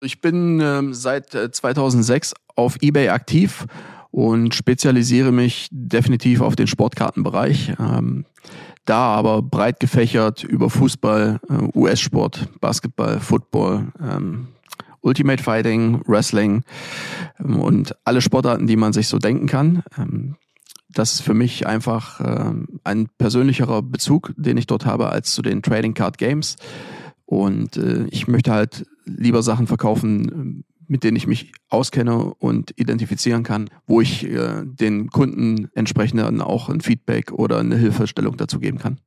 Ich bin ähm, seit 2006 äh, auf eBay aktiv und spezialisiere mich definitiv auf den Sportkartenbereich. Ähm, da aber breit gefächert über Fußball, äh, US-Sport, Basketball, Football, ähm, Ultimate Fighting, Wrestling ähm, und alle Sportarten, die man sich so denken kann. Ähm, das ist für mich einfach ähm, ein persönlicherer Bezug, den ich dort habe, als zu den Trading Card Games. Und äh, ich möchte halt lieber Sachen verkaufen, mit denen ich mich auskenne und identifizieren kann, wo ich äh, den Kunden entsprechend dann auch ein Feedback oder eine Hilfestellung dazu geben kann.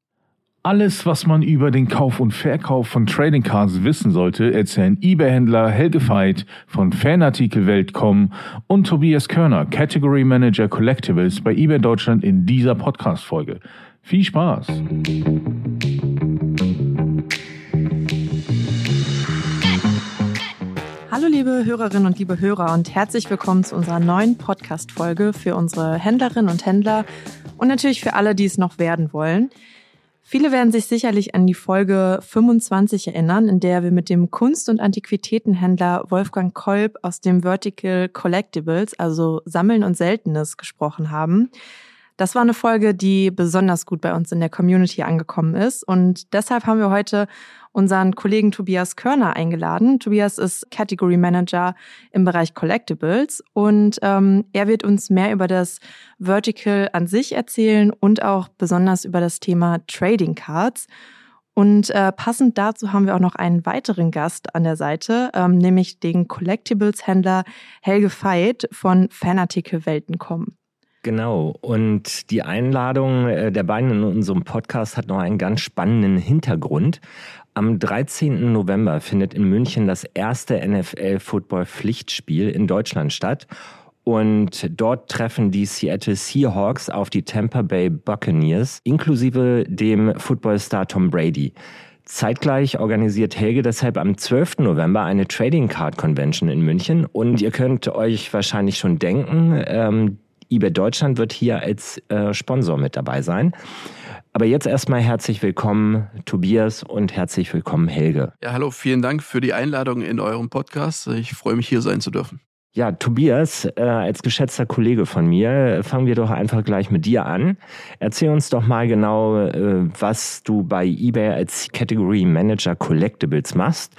Alles, was man über den Kauf und Verkauf von Trading Cards wissen sollte, erzählen eBay-Händler Helge Veit von Fanartikelwelt.com und Tobias Körner, Category Manager Collectibles bei eBay Deutschland in dieser Podcast-Folge. Viel Spaß! Hallo liebe Hörerinnen und liebe Hörer und herzlich willkommen zu unserer neuen Podcast-Folge für unsere Händlerinnen und Händler und natürlich für alle, die es noch werden wollen. Viele werden sich sicherlich an die Folge 25 erinnern, in der wir mit dem Kunst- und Antiquitätenhändler Wolfgang Kolb aus dem Vertical Collectibles, also Sammeln und Seltenes, gesprochen haben. Das war eine Folge, die besonders gut bei uns in der Community angekommen ist und deshalb haben wir heute unseren Kollegen Tobias Körner eingeladen. Tobias ist Category Manager im Bereich Collectibles und ähm, er wird uns mehr über das Vertical an sich erzählen und auch besonders über das Thema Trading Cards. Und äh, passend dazu haben wir auch noch einen weiteren Gast an der Seite, ähm, nämlich den Collectibles-Händler Helge Veit von Fanartikel Welten.com. Genau. Und die Einladung äh, der beiden in unserem Podcast hat noch einen ganz spannenden Hintergrund. Am 13. November findet in München das erste NFL-Football-Pflichtspiel in Deutschland statt. Und dort treffen die Seattle Seahawks auf die Tampa Bay Buccaneers, inklusive dem Footballstar Tom Brady. Zeitgleich organisiert Helge deshalb am 12. November eine Trading Card Convention in München. Und ihr könnt euch wahrscheinlich schon denken, ähm, eBay Deutschland wird hier als äh, Sponsor mit dabei sein. Aber jetzt erstmal herzlich willkommen, Tobias, und herzlich willkommen, Helge. Ja, hallo, vielen Dank für die Einladung in eurem Podcast. Ich freue mich, hier sein zu dürfen. Ja, Tobias, äh, als geschätzter Kollege von mir, fangen wir doch einfach gleich mit dir an. Erzähl uns doch mal genau, äh, was du bei eBay als Category Manager Collectibles machst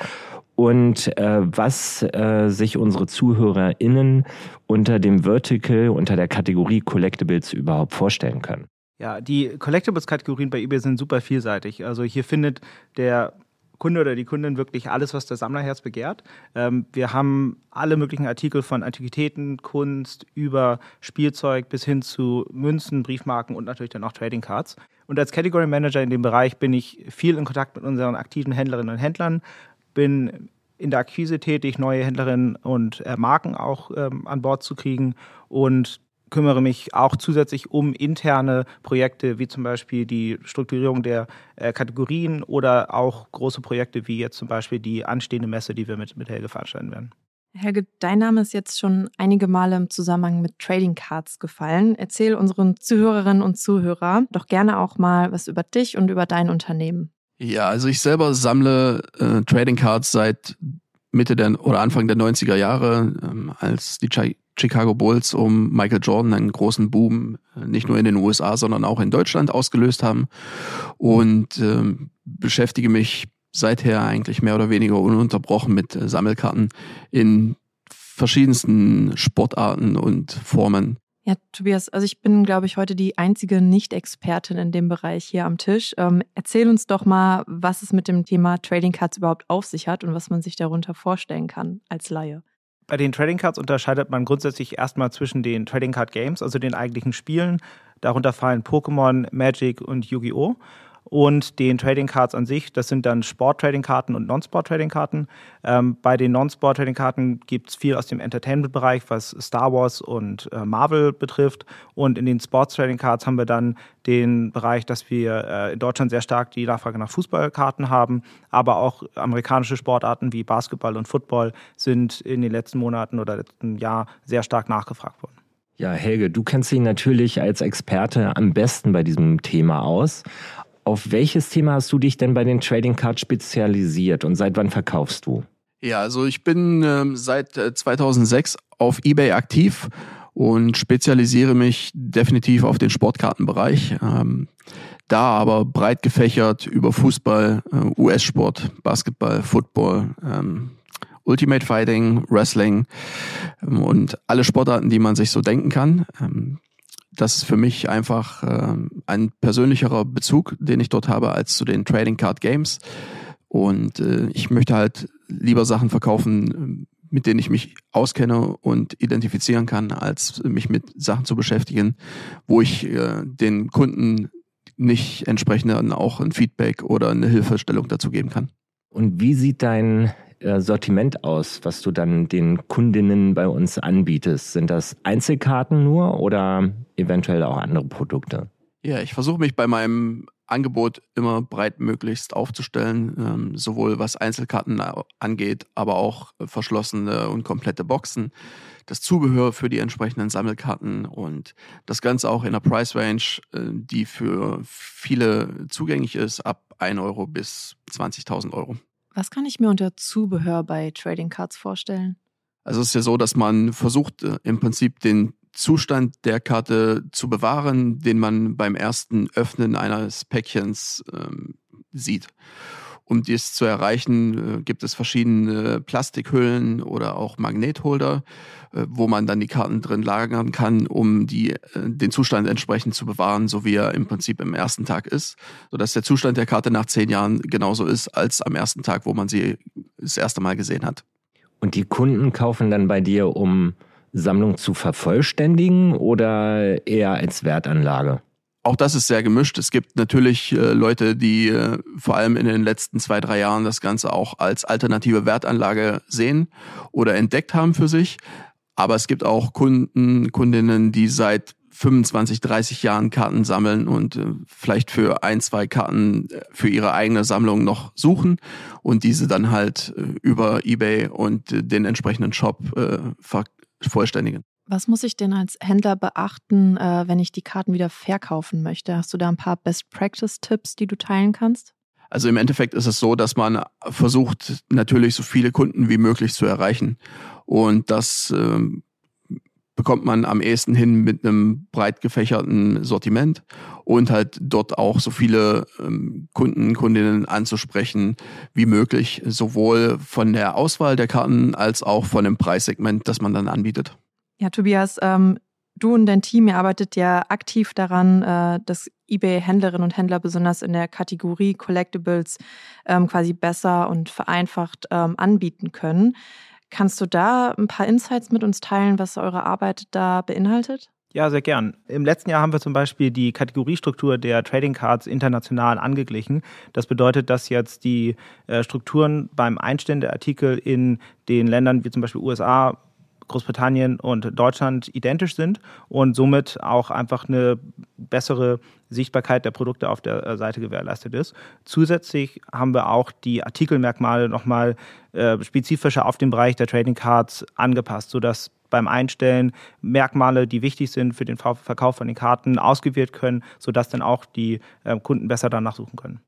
und äh, was äh, sich unsere ZuhörerInnen unter dem Vertical, unter der Kategorie Collectibles überhaupt vorstellen können. Ja, die Collectibles-Kategorien bei eBay sind super vielseitig. Also hier findet der Kunde oder die Kundin wirklich alles, was das Sammlerherz begehrt. Ähm, wir haben alle möglichen Artikel von Antiquitäten, Kunst über Spielzeug bis hin zu Münzen, Briefmarken und natürlich dann auch Trading Cards. Und als Category Manager in dem Bereich bin ich viel in Kontakt mit unseren aktiven Händlerinnen und Händlern, bin in der Akquise tätig, neue Händlerinnen und äh, Marken auch ähm, an Bord zu kriegen und kümmere mich auch zusätzlich um interne Projekte, wie zum Beispiel die Strukturierung der äh, Kategorien oder auch große Projekte, wie jetzt zum Beispiel die anstehende Messe, die wir mit, mit Helge veranstalten werden. Helge, dein Name ist jetzt schon einige Male im Zusammenhang mit Trading Cards gefallen. Erzähl unseren Zuhörerinnen und Zuhörern doch gerne auch mal was über dich und über dein Unternehmen. Ja, also ich selber sammle äh, Trading Cards seit Mitte der oder Anfang der 90er Jahre, ähm, als die Chicago Bulls um Michael Jordan einen großen Boom äh, nicht nur in den USA, sondern auch in Deutschland ausgelöst haben und ähm, beschäftige mich seither eigentlich mehr oder weniger ununterbrochen mit äh, Sammelkarten in verschiedensten Sportarten und Formen. Ja, Tobias, also ich bin, glaube ich, heute die einzige Nicht-Expertin in dem Bereich hier am Tisch. Ähm, erzähl uns doch mal, was es mit dem Thema Trading Cards überhaupt auf sich hat und was man sich darunter vorstellen kann als Laie. Bei den Trading Cards unterscheidet man grundsätzlich erstmal zwischen den Trading Card Games, also den eigentlichen Spielen. Darunter fallen Pokémon, Magic und Yu-Gi-Oh! Und den Trading Cards an sich. Das sind dann Sport-Trading-Karten und Non-Sport-Trading-Karten. Ähm, bei den Non-Sport-Trading-Karten gibt es viel aus dem Entertainment-Bereich, was Star Wars und äh, Marvel betrifft. Und in den Sports-Trading-Cards haben wir dann den Bereich, dass wir äh, in Deutschland sehr stark die Nachfrage nach Fußballkarten haben, aber auch amerikanische Sportarten wie Basketball und Football sind in den letzten Monaten oder letzten Jahr sehr stark nachgefragt worden. Ja, Helge, du kennst dich natürlich als Experte am besten bei diesem Thema aus. Auf welches Thema hast du dich denn bei den Trading Cards spezialisiert und seit wann verkaufst du? Ja, also ich bin ähm, seit 2006 auf eBay aktiv und spezialisiere mich definitiv auf den Sportkartenbereich. Ähm, da aber breit gefächert über Fußball, äh, US-Sport, Basketball, Football, ähm, Ultimate Fighting, Wrestling ähm, und alle Sportarten, die man sich so denken kann. Ähm, das ist für mich einfach ähm, ein persönlicherer Bezug, den ich dort habe, als zu den Trading Card Games. Und äh, ich möchte halt lieber Sachen verkaufen, mit denen ich mich auskenne und identifizieren kann, als mich mit Sachen zu beschäftigen, wo ich äh, den Kunden nicht entsprechend auch ein Feedback oder eine Hilfestellung dazu geben kann. Und wie sieht dein Sortiment aus, was du dann den Kundinnen bei uns anbietest? Sind das Einzelkarten nur oder eventuell auch andere Produkte? Ja, ich versuche mich bei meinem Angebot immer breitmöglichst aufzustellen, ähm, sowohl was Einzelkarten angeht, aber auch verschlossene und komplette Boxen, das Zubehör für die entsprechenden Sammelkarten und das Ganze auch in einer Price Range, äh, die für viele zugänglich ist, ab 1 Euro bis 20.000 Euro. Was kann ich mir unter Zubehör bei Trading Cards vorstellen? Also es ist ja so, dass man versucht, äh, im Prinzip den Zustand der Karte zu bewahren, den man beim ersten Öffnen eines Päckchens ähm, sieht. Um dies zu erreichen, äh, gibt es verschiedene Plastikhüllen oder auch Magnetholder, äh, wo man dann die Karten drin lagern kann, um die, äh, den Zustand entsprechend zu bewahren, so wie er im Prinzip im ersten Tag ist, sodass der Zustand der Karte nach zehn Jahren genauso ist als am ersten Tag, wo man sie das erste Mal gesehen hat. Und die Kunden kaufen dann bei dir, um Sammlung zu vervollständigen oder eher als Wertanlage? Auch das ist sehr gemischt. Es gibt natürlich äh, Leute, die äh, vor allem in den letzten zwei, drei Jahren das Ganze auch als alternative Wertanlage sehen oder entdeckt haben für sich. Aber es gibt auch Kunden, Kundinnen, die seit 25, 30 Jahren Karten sammeln und äh, vielleicht für ein, zwei Karten äh, für ihre eigene Sammlung noch suchen und diese dann halt äh, über eBay und äh, den entsprechenden Shop vervollständigen. Was muss ich denn als Händler beachten, äh, wenn ich die Karten wieder verkaufen möchte? Hast du da ein paar Best-Practice-Tipps, die du teilen kannst? Also im Endeffekt ist es so, dass man versucht, natürlich so viele Kunden wie möglich zu erreichen. Und das ähm, bekommt man am ehesten hin mit einem breit gefächerten Sortiment und halt dort auch so viele ähm, Kunden, Kundinnen anzusprechen wie möglich, sowohl von der Auswahl der Karten als auch von dem Preissegment, das man dann anbietet. Ja, Tobias, ähm, du und dein Team, ihr arbeitet ja aktiv daran, äh, dass eBay-Händlerinnen und Händler besonders in der Kategorie Collectibles ähm, quasi besser und vereinfacht ähm, anbieten können. Kannst du da ein paar Insights mit uns teilen, was eure Arbeit da beinhaltet? Ja, sehr gern. Im letzten Jahr haben wir zum Beispiel die Kategoriestruktur der Trading Cards international angeglichen. Das bedeutet, dass jetzt die äh, Strukturen beim Einstellen der Artikel in den Ländern wie zum Beispiel USA, Großbritannien und Deutschland identisch sind und somit auch einfach eine bessere Sichtbarkeit der Produkte auf der äh, Seite gewährleistet ist. Zusätzlich haben wir auch die Artikelmerkmale nochmal äh, spezifischer auf den Bereich der Trading Cards angepasst, sodass beim Einstellen Merkmale, die wichtig sind für den Verkauf von den Karten, ausgewählt können, sodass dann auch die äh, Kunden besser danach suchen können.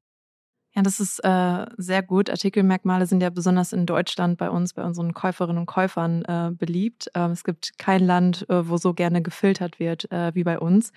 Ja, das ist äh, sehr gut. Artikelmerkmale sind ja besonders in Deutschland bei uns, bei unseren Käuferinnen und Käufern äh, beliebt. Ähm, es gibt kein Land, äh, wo so gerne gefiltert wird äh, wie bei uns.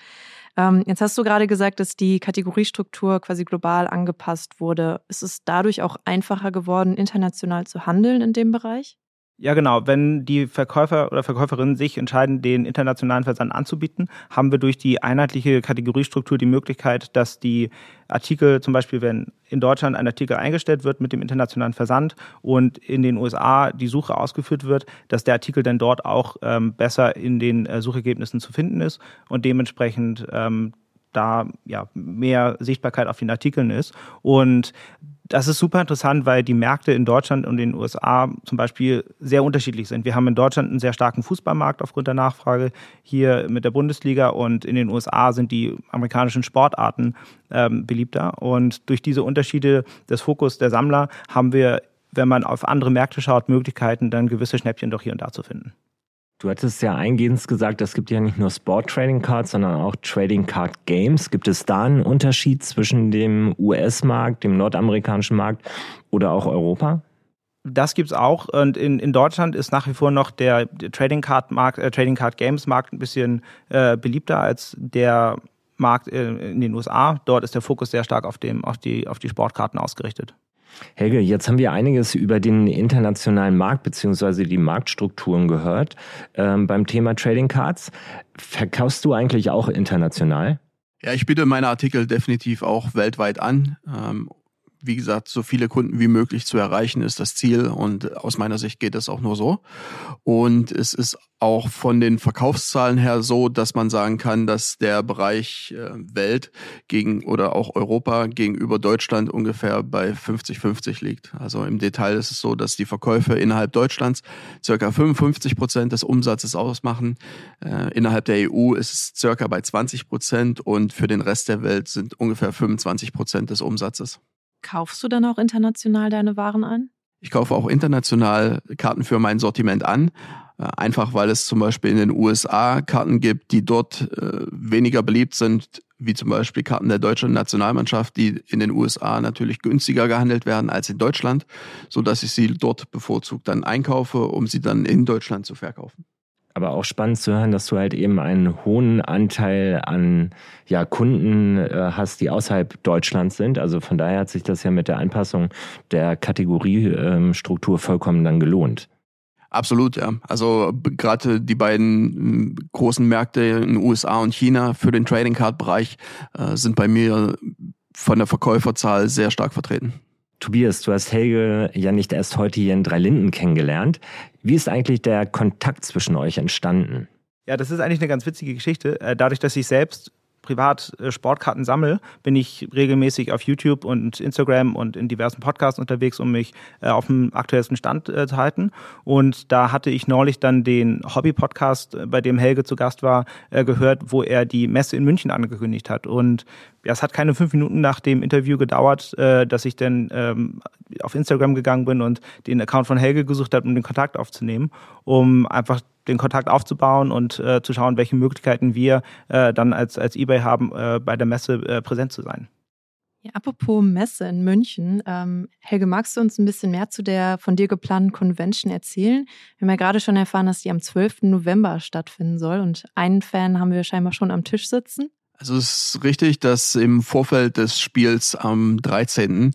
Ähm, jetzt hast du gerade gesagt, dass die Kategoriestruktur quasi global angepasst wurde. Ist es dadurch auch einfacher geworden, international zu handeln in dem Bereich? Ja, genau. Wenn die Verkäufer oder Verkäuferinnen sich entscheiden, den internationalen Versand anzubieten, haben wir durch die einheitliche Kategoriestruktur die Möglichkeit, dass die Artikel, zum Beispiel wenn in Deutschland ein Artikel eingestellt wird mit dem internationalen Versand und in den USA die Suche ausgeführt wird, dass der Artikel dann dort auch ähm, besser in den äh, Suchergebnissen zu finden ist und dementsprechend ähm, da ja mehr Sichtbarkeit auf den Artikeln ist. Und das ist super interessant, weil die Märkte in Deutschland und in den USA zum Beispiel sehr unterschiedlich sind. Wir haben in Deutschland einen sehr starken Fußballmarkt aufgrund der Nachfrage hier mit der Bundesliga und in den USA sind die amerikanischen Sportarten ähm, beliebter. Und durch diese Unterschiede des Fokus der Sammler haben wir, wenn man auf andere Märkte schaut, Möglichkeiten, dann gewisse Schnäppchen doch hier und da zu finden. Du hattest ja eingehend gesagt, es gibt ja nicht nur Sport Trading Cards, sondern auch Trading Card Games. Gibt es da einen Unterschied zwischen dem US-Markt, dem nordamerikanischen Markt oder auch Europa? Das gibt es auch. Und in, in Deutschland ist nach wie vor noch der, Trading Card Markt, äh, Trading Card Games Markt ein bisschen äh, beliebter als der Markt in, in den USA. Dort ist der Fokus sehr stark auf, dem, auf, die, auf die Sportkarten ausgerichtet. Helge, jetzt haben wir einiges über den internationalen Markt bzw. die Marktstrukturen gehört ähm, beim Thema Trading Cards. Verkaufst du eigentlich auch international? Ja, ich biete meine Artikel definitiv auch weltweit an. Ähm, wie gesagt, so viele Kunden wie möglich zu erreichen, ist das Ziel. Und aus meiner Sicht geht das auch nur so. Und es ist auch von den Verkaufszahlen her so, dass man sagen kann, dass der Bereich äh, Welt gegen oder auch Europa gegenüber Deutschland ungefähr bei 50-50 liegt. Also im Detail ist es so, dass die Verkäufe innerhalb Deutschlands circa 55 Prozent des Umsatzes ausmachen. Äh, innerhalb der EU ist es circa bei 20 Prozent und für den Rest der Welt sind ungefähr 25 Prozent des Umsatzes. Kaufst du dann auch international deine Waren an? Ich kaufe auch international Karten für mein Sortiment an. Äh, einfach weil es zum Beispiel in den USA Karten gibt, die dort äh, weniger beliebt sind, wie zum Beispiel Karten der deutschen Nationalmannschaft, die in den USA natürlich günstiger gehandelt werden als in Deutschland, so dass ich sie dort bevorzugt dann einkaufe, um sie dann in Deutschland zu verkaufen aber auch spannend zu hören, dass du halt eben einen hohen Anteil an ja, Kunden äh, hast, die außerhalb Deutschlands sind. Also von daher hat sich das ja mit der Anpassung der Kategoriestruktur ähm, vollkommen dann gelohnt. Absolut, ja. Also gerade die beiden großen Märkte in den USA und China für den Trading Card Bereich äh, sind bei mir von der Verkäuferzahl sehr stark vertreten. Tobias, du hast Helge ja nicht erst heute hier in Dreilinden kennengelernt. Wie ist eigentlich der Kontakt zwischen euch entstanden? Ja, das ist eigentlich eine ganz witzige Geschichte. Äh, dadurch, dass ich selbst privat äh, Sportkarten sammle, bin ich regelmäßig auf YouTube und Instagram und in diversen Podcasts unterwegs, um mich äh, auf dem aktuellsten Stand äh, zu halten. Und da hatte ich neulich dann den Hobby-Podcast, bei dem Helge zu Gast war, gehört, wo er die Messe in München angekündigt hat. Und ja, es hat keine fünf Minuten nach dem Interview gedauert, dass ich dann ähm, auf Instagram gegangen bin und den Account von Helge gesucht habe, um den Kontakt aufzunehmen, um einfach den Kontakt aufzubauen und äh, zu schauen, welche Möglichkeiten wir äh, dann als, als eBay haben, äh, bei der Messe äh, präsent zu sein. Ja, apropos Messe in München. Ähm, Helge, magst du uns ein bisschen mehr zu der von dir geplanten Convention erzählen? Wir haben ja gerade schon erfahren, dass die am 12. November stattfinden soll und einen Fan haben wir scheinbar schon am Tisch sitzen. Also es ist richtig, dass im Vorfeld des Spiels am 13.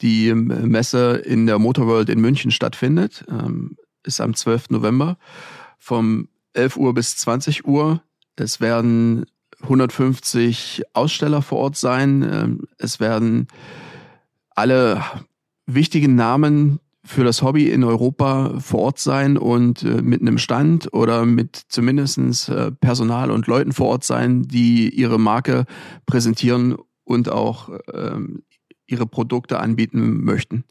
die Messe in der Motorworld in München stattfindet. Ähm, ist am 12. November vom 11 Uhr bis 20 Uhr. Es werden 150 Aussteller vor Ort sein. Ähm, es werden alle wichtigen Namen für das Hobby in Europa vor Ort sein und äh, mit einem Stand oder mit zumindestens äh, Personal und Leuten vor Ort sein, die ihre Marke präsentieren und auch ähm, ihre Produkte anbieten möchten.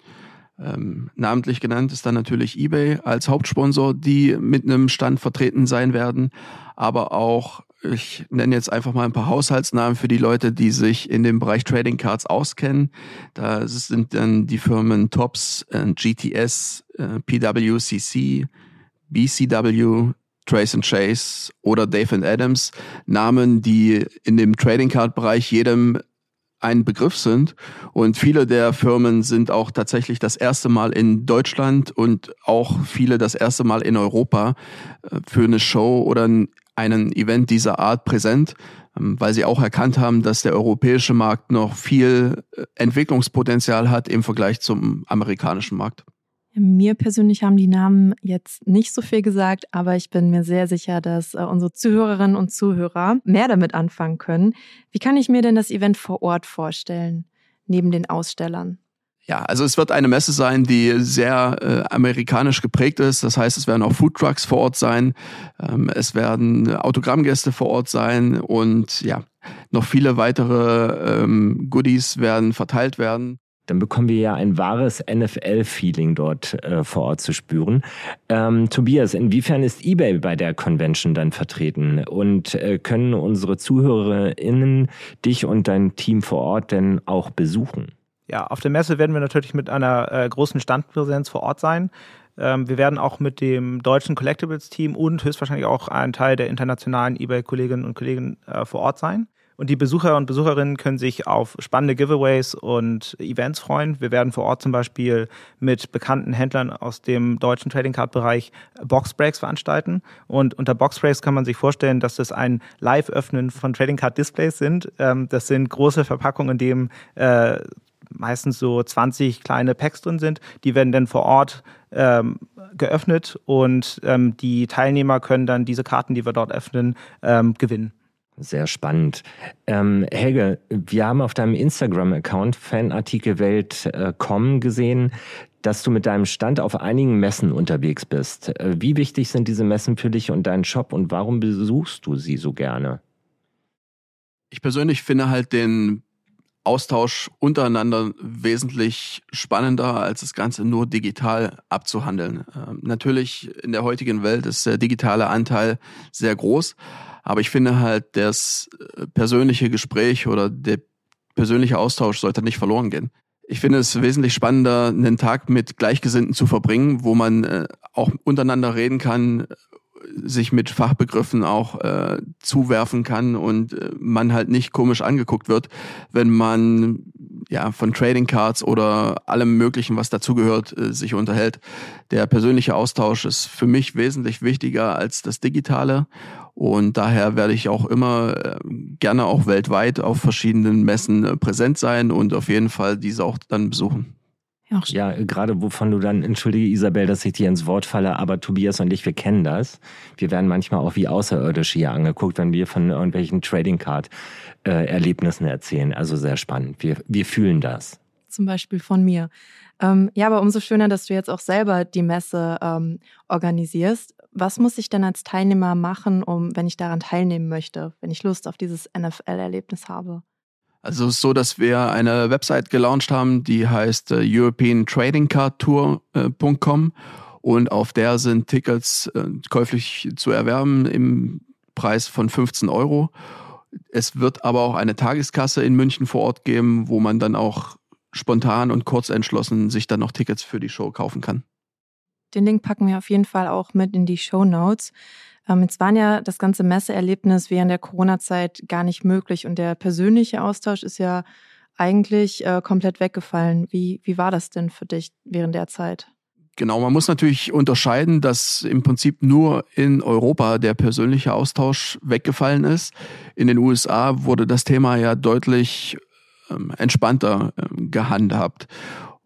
Ähm, namentlich genannt ist dann natürlich eBay als Hauptsponsor, die mit einem Stand vertreten sein werden, aber auch ich nenne jetzt einfach mal ein paar Haushaltsnamen für die Leute, die sich in dem Bereich Trading Cards auskennen. Da sind dann die Firmen Tops, äh, GTS, äh, PWCC, BCW, Trace and Chase oder Dave and Adams. Namen, die in dem Trading Card Bereich jedem ein Begriff sind. Und viele der Firmen sind auch tatsächlich das erste Mal in Deutschland und auch viele das erste Mal in Europa äh, für eine Show oder einen Event dieser Art präsent, ähm, weil sie auch erkannt haben, dass der europäische Markt noch viel äh, Entwicklungspotenzial hat im Vergleich zum amerikanischen Markt. Mir persönlich haben die Namen jetzt nicht so viel gesagt, aber ich bin mir sehr sicher, dass äh, unsere Zuhörerinnen und Zuhörer mehr damit anfangen können. Wie kann ich mir denn das Event vor Ort vorstellen, neben den Ausstellern? Ja, also es wird eine Messe sein, die sehr äh, amerikanisch geprägt ist. Das heißt, es werden auch Foodtrucks vor Ort sein, ähm, es werden Autogrammgäste vor Ort sein und ja, noch viele weitere ähm, Goodies werden verteilt werden dann bekommen wir ja ein wahres NFL-Feeling dort äh, vor Ort zu spüren. Ähm, Tobias, inwiefern ist eBay bei der Convention dann vertreten und äh, können unsere ZuhörerInnen dich und dein Team vor Ort denn auch besuchen? Ja, auf der Messe werden wir natürlich mit einer äh, großen Standpräsenz vor Ort sein. Ähm, wir werden auch mit dem deutschen Collectibles-Team und höchstwahrscheinlich auch ein Teil der internationalen eBay-Kolleginnen und Kollegen äh, vor Ort sein. Und die Besucher und Besucherinnen können sich auf spannende Giveaways und Events freuen. Wir werden vor Ort zum Beispiel mit bekannten Händlern aus dem deutschen Trading Card Bereich Boxbreaks veranstalten. Und unter Boxbreaks kann man sich vorstellen, dass das ein Live-Öffnen von Trading Card Displays sind. Ähm, das sind große Verpackungen, in denen äh, meistens so 20 kleine Packs drin sind. Die werden dann vor Ort ähm, geöffnet und ähm, die Teilnehmer können dann diese Karten, die wir dort öffnen, ähm, gewinnen. Sehr spannend. Ähm, Helge, wir haben auf deinem Instagram-Account fanartikelwelt.com gesehen, dass du mit deinem Stand auf einigen Messen unterwegs bist. Äh, wie wichtig sind diese Messen für dich und deinen Shop und warum besuchst du sie so gerne? Ich persönlich finde halt den Austausch untereinander wesentlich spannender, als das Ganze nur digital abzuhandeln. Ähm, natürlich in der heutigen Welt ist der digitale Anteil sehr groß, aber ich finde halt, das äh, persönliche Gespräch oder der persönliche Austausch sollte nicht verloren gehen. Ich finde es wesentlich spannender, einen Tag mit Gleichgesinnten zu verbringen, wo man äh, auch untereinander reden kann, sich mit Fachbegriffen auch äh, zuwerfen kann und äh, man halt nicht komisch angeguckt wird, wenn man ja von Trading Cards oder allem möglichen, was dazugehört, äh, sich unterhält. Der persönliche Austausch ist für mich wesentlich wichtiger als das Digitale und daher werde ich auch immer äh, gerne auch weltweit auf verschiedenen Messen äh, präsent sein und auf jeden Fall diese auch dann besuchen. Ja, gerade wovon du dann, entschuldige Isabel, dass ich dir ins Wort falle, aber Tobias und ich, wir kennen das. Wir werden manchmal auch wie Außerirdische hier angeguckt, wenn wir von irgendwelchen Trading Card äh, Erlebnissen erzählen. Also sehr spannend. Wir, wir fühlen das. Zum Beispiel von mir. Ähm, ja, aber umso schöner, dass du jetzt auch selber die Messe ähm, organisierst. Was muss ich denn als Teilnehmer machen, um, wenn ich daran teilnehmen möchte, wenn ich Lust auf dieses NFL-Erlebnis habe? Also es ist so, dass wir eine Website gelauncht haben, die heißt äh, europeantradingcardtour.com und auf der sind Tickets äh, käuflich zu erwerben im Preis von 15 Euro. Es wird aber auch eine Tageskasse in München vor Ort geben, wo man dann auch spontan und kurz entschlossen sich dann noch Tickets für die Show kaufen kann. Den Link packen wir auf jeden Fall auch mit in die Show Notes. Ähm, jetzt waren ja das ganze Messeerlebnis während der Corona-Zeit gar nicht möglich und der persönliche Austausch ist ja eigentlich äh, komplett weggefallen. Wie, wie war das denn für dich während der Zeit? Genau, man muss natürlich unterscheiden, dass im Prinzip nur in Europa der persönliche Austausch weggefallen ist. In den USA wurde das Thema ja deutlich ähm, entspannter ähm, gehandhabt.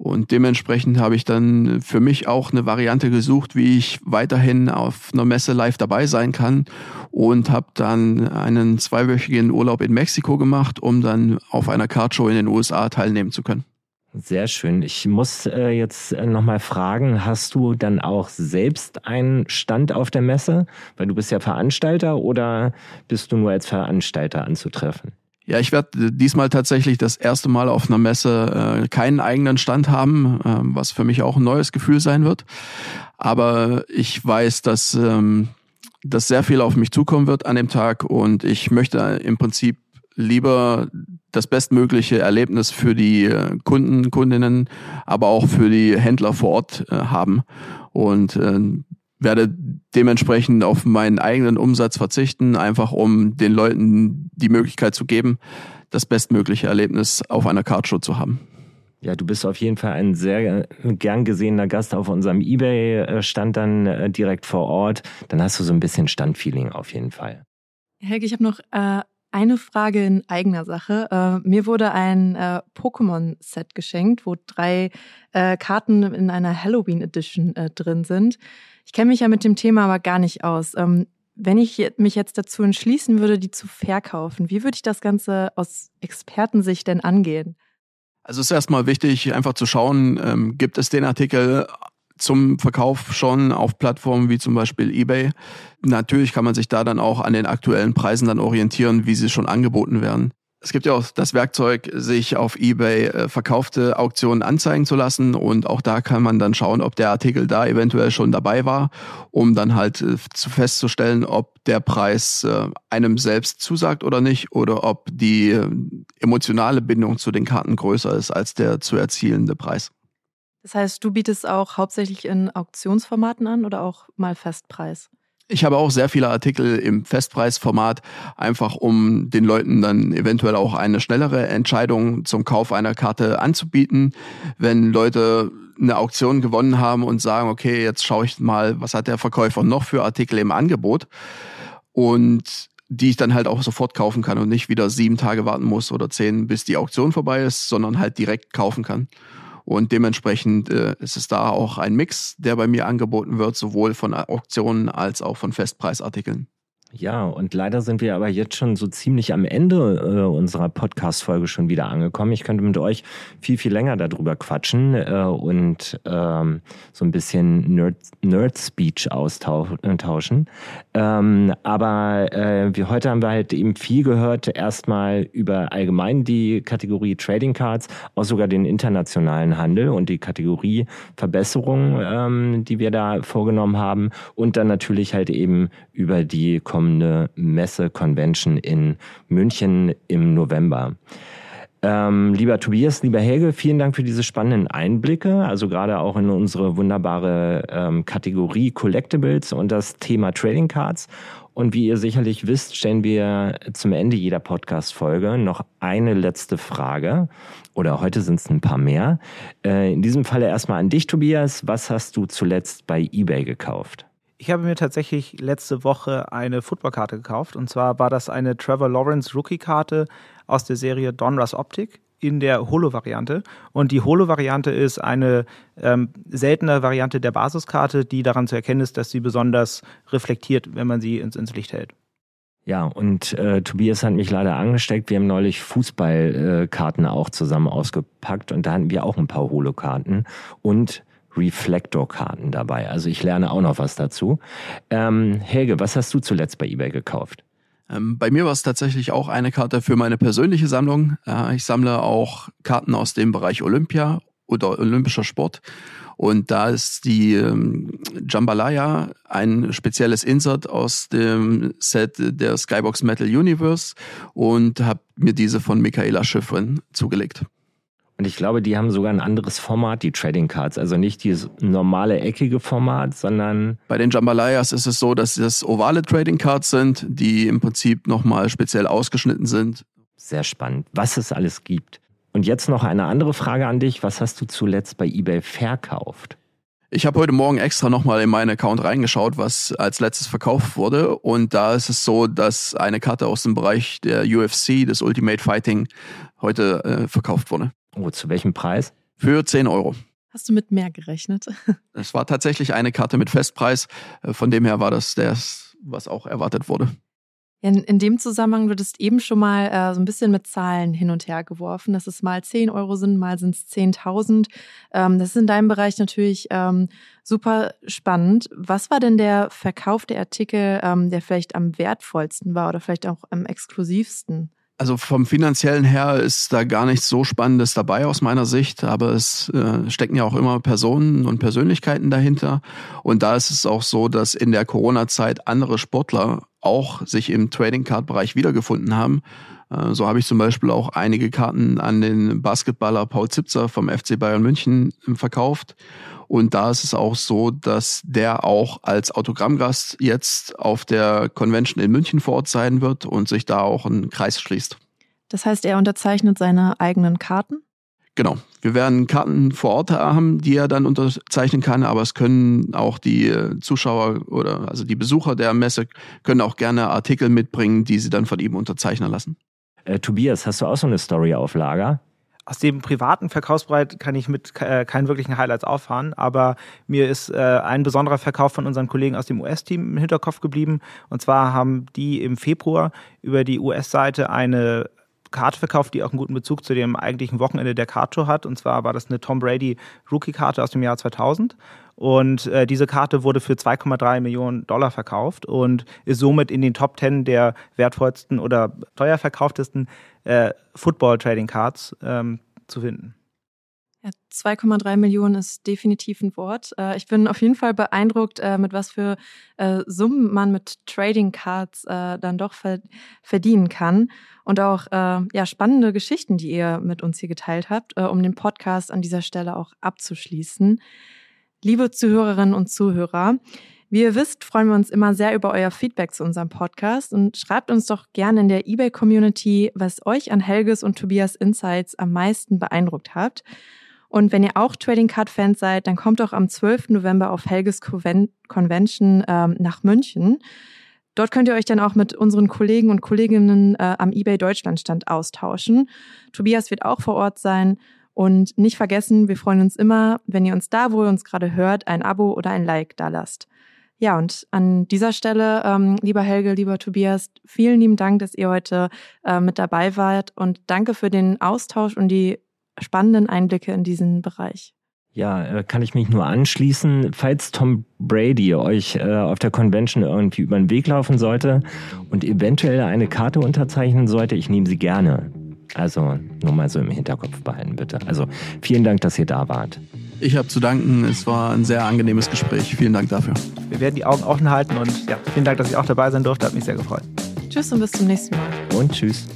Und dementsprechend habe ich dann für mich auch eine Variante gesucht, wie ich weiterhin auf einer Messe live dabei sein kann und habe dann einen zweiwöchigen Urlaub in Mexiko gemacht, um dann auf einer Cardshow in den USA teilnehmen zu können. Sehr schön. Ich muss äh, jetzt äh, nochmal fragen, hast du dann auch selbst einen Stand auf der Messe? Weil du bist ja Veranstalter oder bist du nur als Veranstalter anzutreffen? Ja, ich werde diesmal tatsächlich das erste Mal auf einer Messe äh, keinen eigenen Stand haben, äh, was für mich auch ein neues Gefühl sein wird. Aber ich weiß, dass, ähm, dass sehr viel auf mich zukommen wird an dem Tag und ich möchte im Prinzip lieber das bestmögliche Erlebnis für die äh, Kunden, Kundinnen, aber auch für die Händler vor Ort äh, haben. Und äh, werde dementsprechend auf meinen eigenen Umsatz verzichten, einfach um den Leuten die Möglichkeit zu geben, das bestmögliche Erlebnis auf einer Cardshow zu haben. Ja, du bist auf jeden Fall ein sehr gern gesehener Gast auf unserem Ebay-Stand dann äh, direkt vor Ort. Dann hast du so ein bisschen Standfeeling auf jeden Fall. Helge, ich habe noch äh, eine Frage in eigener Sache. Äh, mir wurde ein äh, Pokémon-Set geschenkt, wo drei äh, Karten in einer Halloween Edition äh, drin sind. Ich kenne mich ja mit dem Thema aber gar nicht aus. Ähm, wenn ich mich jetzt dazu entschließen würde, die zu verkaufen, wie würde ich das Ganze aus Expertensicht denn angehen? Also es ist erstmal wichtig, einfach zu schauen, ähm, gibt es den Artikel zum Verkauf schon auf Plattformen wie zum Beispiel eBay. Natürlich kann man sich da dann auch an den aktuellen Preisen dann orientieren, wie sie schon angeboten werden. Es gibt ja auch das Werkzeug, sich auf eBay äh, verkaufte Auktionen anzeigen zu lassen und auch da kann man dann schauen, ob der Artikel da eventuell schon dabei war, um dann halt äh, festzustellen, ob der Preis äh, einem selbst zusagt oder nicht oder ob die emotionale Bindung zu den Karten größer ist als der zu erzielende Preis. Das heißt, du bietest auch hauptsächlich in Auktionsformaten an oder auch mal Festpreis? Ich habe auch sehr viele Artikel im Festpreisformat, einfach um den Leuten dann eventuell auch eine schnellere Entscheidung zum Kauf einer Karte anzubieten. Wenn Leute eine Auktion gewonnen haben und sagen, okay, jetzt schaue ich mal, was hat der Verkäufer noch für Artikel im Angebot und die ich dann halt auch sofort kaufen kann und nicht wieder sieben Tage warten muss oder zehn, bis die Auktion vorbei ist, sondern halt direkt kaufen kann. Und dementsprechend äh, ist es da auch ein Mix, der bei mir angeboten wird, sowohl von Auktionen als auch von Festpreisartikeln. Ja, und leider sind wir aber jetzt schon so ziemlich am Ende äh, unserer Podcast-Folge schon wieder angekommen. Ich könnte mit euch viel, viel länger darüber quatschen äh, und ähm, so ein bisschen Nerd-Speech austauschen. Ähm, aber äh, wir heute haben wir halt eben viel gehört, erstmal über allgemein die Kategorie Trading Cards, auch sogar den internationalen Handel und die Kategorie Verbesserung, ähm, die wir da vorgenommen haben. Und dann natürlich halt eben über die Kom kommende Messe-Convention in München im November. Ähm, lieber Tobias, lieber Helge, vielen Dank für diese spannenden Einblicke, also gerade auch in unsere wunderbare ähm, Kategorie Collectibles und das Thema Trading Cards. Und wie ihr sicherlich wisst, stellen wir zum Ende jeder Podcast-Folge noch eine letzte Frage. Oder heute sind es ein paar mehr. Äh, in diesem Falle erstmal an dich, Tobias. Was hast du zuletzt bei eBay gekauft? Ich habe mir tatsächlich letzte Woche eine Footballkarte gekauft. Und zwar war das eine Trevor Lawrence Rookie-Karte aus der Serie Donruss Optik in der Holo-Variante. Und die Holo-Variante ist eine ähm, seltene Variante der Basiskarte, die daran zu erkennen ist, dass sie besonders reflektiert, wenn man sie ins, ins Licht hält. Ja, und äh, Tobias hat mich leider angesteckt. Wir haben neulich Fußballkarten äh, auch zusammen ausgepackt und da hatten wir auch ein paar Holo-Karten. Und Reflektorkarten dabei. Also ich lerne auch noch was dazu. Ähm, Helge, was hast du zuletzt bei eBay gekauft? Ähm, bei mir war es tatsächlich auch eine Karte für meine persönliche Sammlung. Äh, ich sammle auch Karten aus dem Bereich Olympia oder olympischer Sport. Und da ist die ähm, Jambalaya ein spezielles Insert aus dem Set der Skybox Metal Universe und habe mir diese von Michaela Schiffrin zugelegt. Und ich glaube, die haben sogar ein anderes Format, die Trading Cards. Also nicht dieses normale eckige Format, sondern. Bei den Jambalayas ist es so, dass das ovale Trading Cards sind, die im Prinzip nochmal speziell ausgeschnitten sind. Sehr spannend, was es alles gibt. Und jetzt noch eine andere Frage an dich. Was hast du zuletzt bei eBay verkauft? Ich habe heute Morgen extra nochmal in meinen Account reingeschaut, was als letztes verkauft wurde. Und da ist es so, dass eine Karte aus dem Bereich der UFC, des Ultimate Fighting, heute äh, verkauft wurde. Oh, zu welchem Preis? Für 10 Euro. Hast du mit mehr gerechnet? Es war tatsächlich eine Karte mit Festpreis. Äh, von dem her war das das, was auch erwartet wurde. In, in dem Zusammenhang wird es eben schon mal äh, so ein bisschen mit Zahlen hin und her geworfen, dass es mal 10 Euro sind, mal sind es 10.000. Ähm, das ist in deinem Bereich natürlich ähm, super spannend. Was war denn der verkaufte Artikel, ähm, der vielleicht am wertvollsten war oder vielleicht auch am exklusivsten? Also vom finanziellen her ist da gar nichts so Spannendes dabei aus meiner Sicht, aber es äh, stecken ja auch immer Personen und Persönlichkeiten dahinter. Und da ist es auch so, dass in der Corona-Zeit andere Sportler auch sich im Trading Card Bereich wiedergefunden haben. Äh, so habe ich zum Beispiel auch einige Karten an den Basketballer Paul Zipzer vom FC Bayern München verkauft. Und da ist es auch so, dass der auch als Autogrammgast jetzt auf der Convention in München vor Ort sein wird und sich da auch ein Kreis schließt. Das heißt, er unterzeichnet seine eigenen Karten? Genau. Wir werden Karten vor Ort haben, die er dann unterzeichnen kann, aber es können auch die Zuschauer oder also die Besucher der Messe können auch gerne Artikel mitbringen, die sie dann von ihm unterzeichnen lassen. Äh, Tobias, hast du auch so eine Story auf Lager? Aus dem privaten Verkaufsbereich kann ich mit äh, keinen wirklichen Highlights auffahren, aber mir ist äh, ein besonderer Verkauf von unseren Kollegen aus dem US-Team im Hinterkopf geblieben. Und zwar haben die im Februar über die US-Seite eine Karte verkauft, die auch einen guten Bezug zu dem eigentlichen Wochenende der Card hat. Und zwar war das eine Tom Brady Rookie-Karte aus dem Jahr 2000. Und äh, diese Karte wurde für 2,3 Millionen Dollar verkauft und ist somit in den Top 10 der wertvollsten oder teuer verkauftesten äh, Football Trading Cards ähm, zu finden. Ja, 2,3 Millionen ist definitiv ein Wort. Äh, ich bin auf jeden Fall beeindruckt, äh, mit was für äh, Summen man mit Trading Cards dann doch verdienen kann. Und auch ja, spannende Geschichten, die ihr mit uns hier geteilt habt, um den Podcast an dieser Stelle auch abzuschließen. Liebe Zuhörerinnen und Zuhörer, Wie ihr wisst, freuen wir uns immer sehr über euer Feedback zu unserem Podcast und schreibt uns doch gerne in der eBay-Community, was euch an Helges und Tobias Insights am meisten beeindruckt habt. Und wenn ihr auch Trading Card Fans seid, dann kommt doch am 12. November auf Helges Convention ähm, nach München. Dort könnt ihr euch dann auch mit unseren Kollegen und Kolleginnen äh, am eBay Deutschland Stand austauschen. Tobias wird auch vor Ort sein. Und nicht vergessen, wir freuen uns immer, wenn ihr uns da, wo ihr uns gerade hört, ein Abo oder ein Like da lasst. Ja, und an dieser Stelle, ähm, lieber Helge, lieber Tobias, vielen lieben Dank, dass ihr heute äh, mit dabei wart und danke für den Austausch und die spannenden Einblicke in diesen Bereich. Ja, äh, kann ich mich nur anschließen. Falls Tom Brady euch äh, auf der Convention irgendwie über den Weg laufen sollte und eventuell eine Karte unterzeichnen sollte, ich nehme sie gerne. Also nur mal so im Hinterkopf behalten, bitte. Also vielen Dank, dass ihr da wart. Ich habe zu danken. Es war ein sehr angenehmes Gespräch. Vielen Dank dafür. Wir werden die Augen offen halten und ja, vielen Dank, dass ich auch dabei sein durfte. Hat mich sehr gefreut. Tschüss und bis zum nächsten Mal. Und tschüss.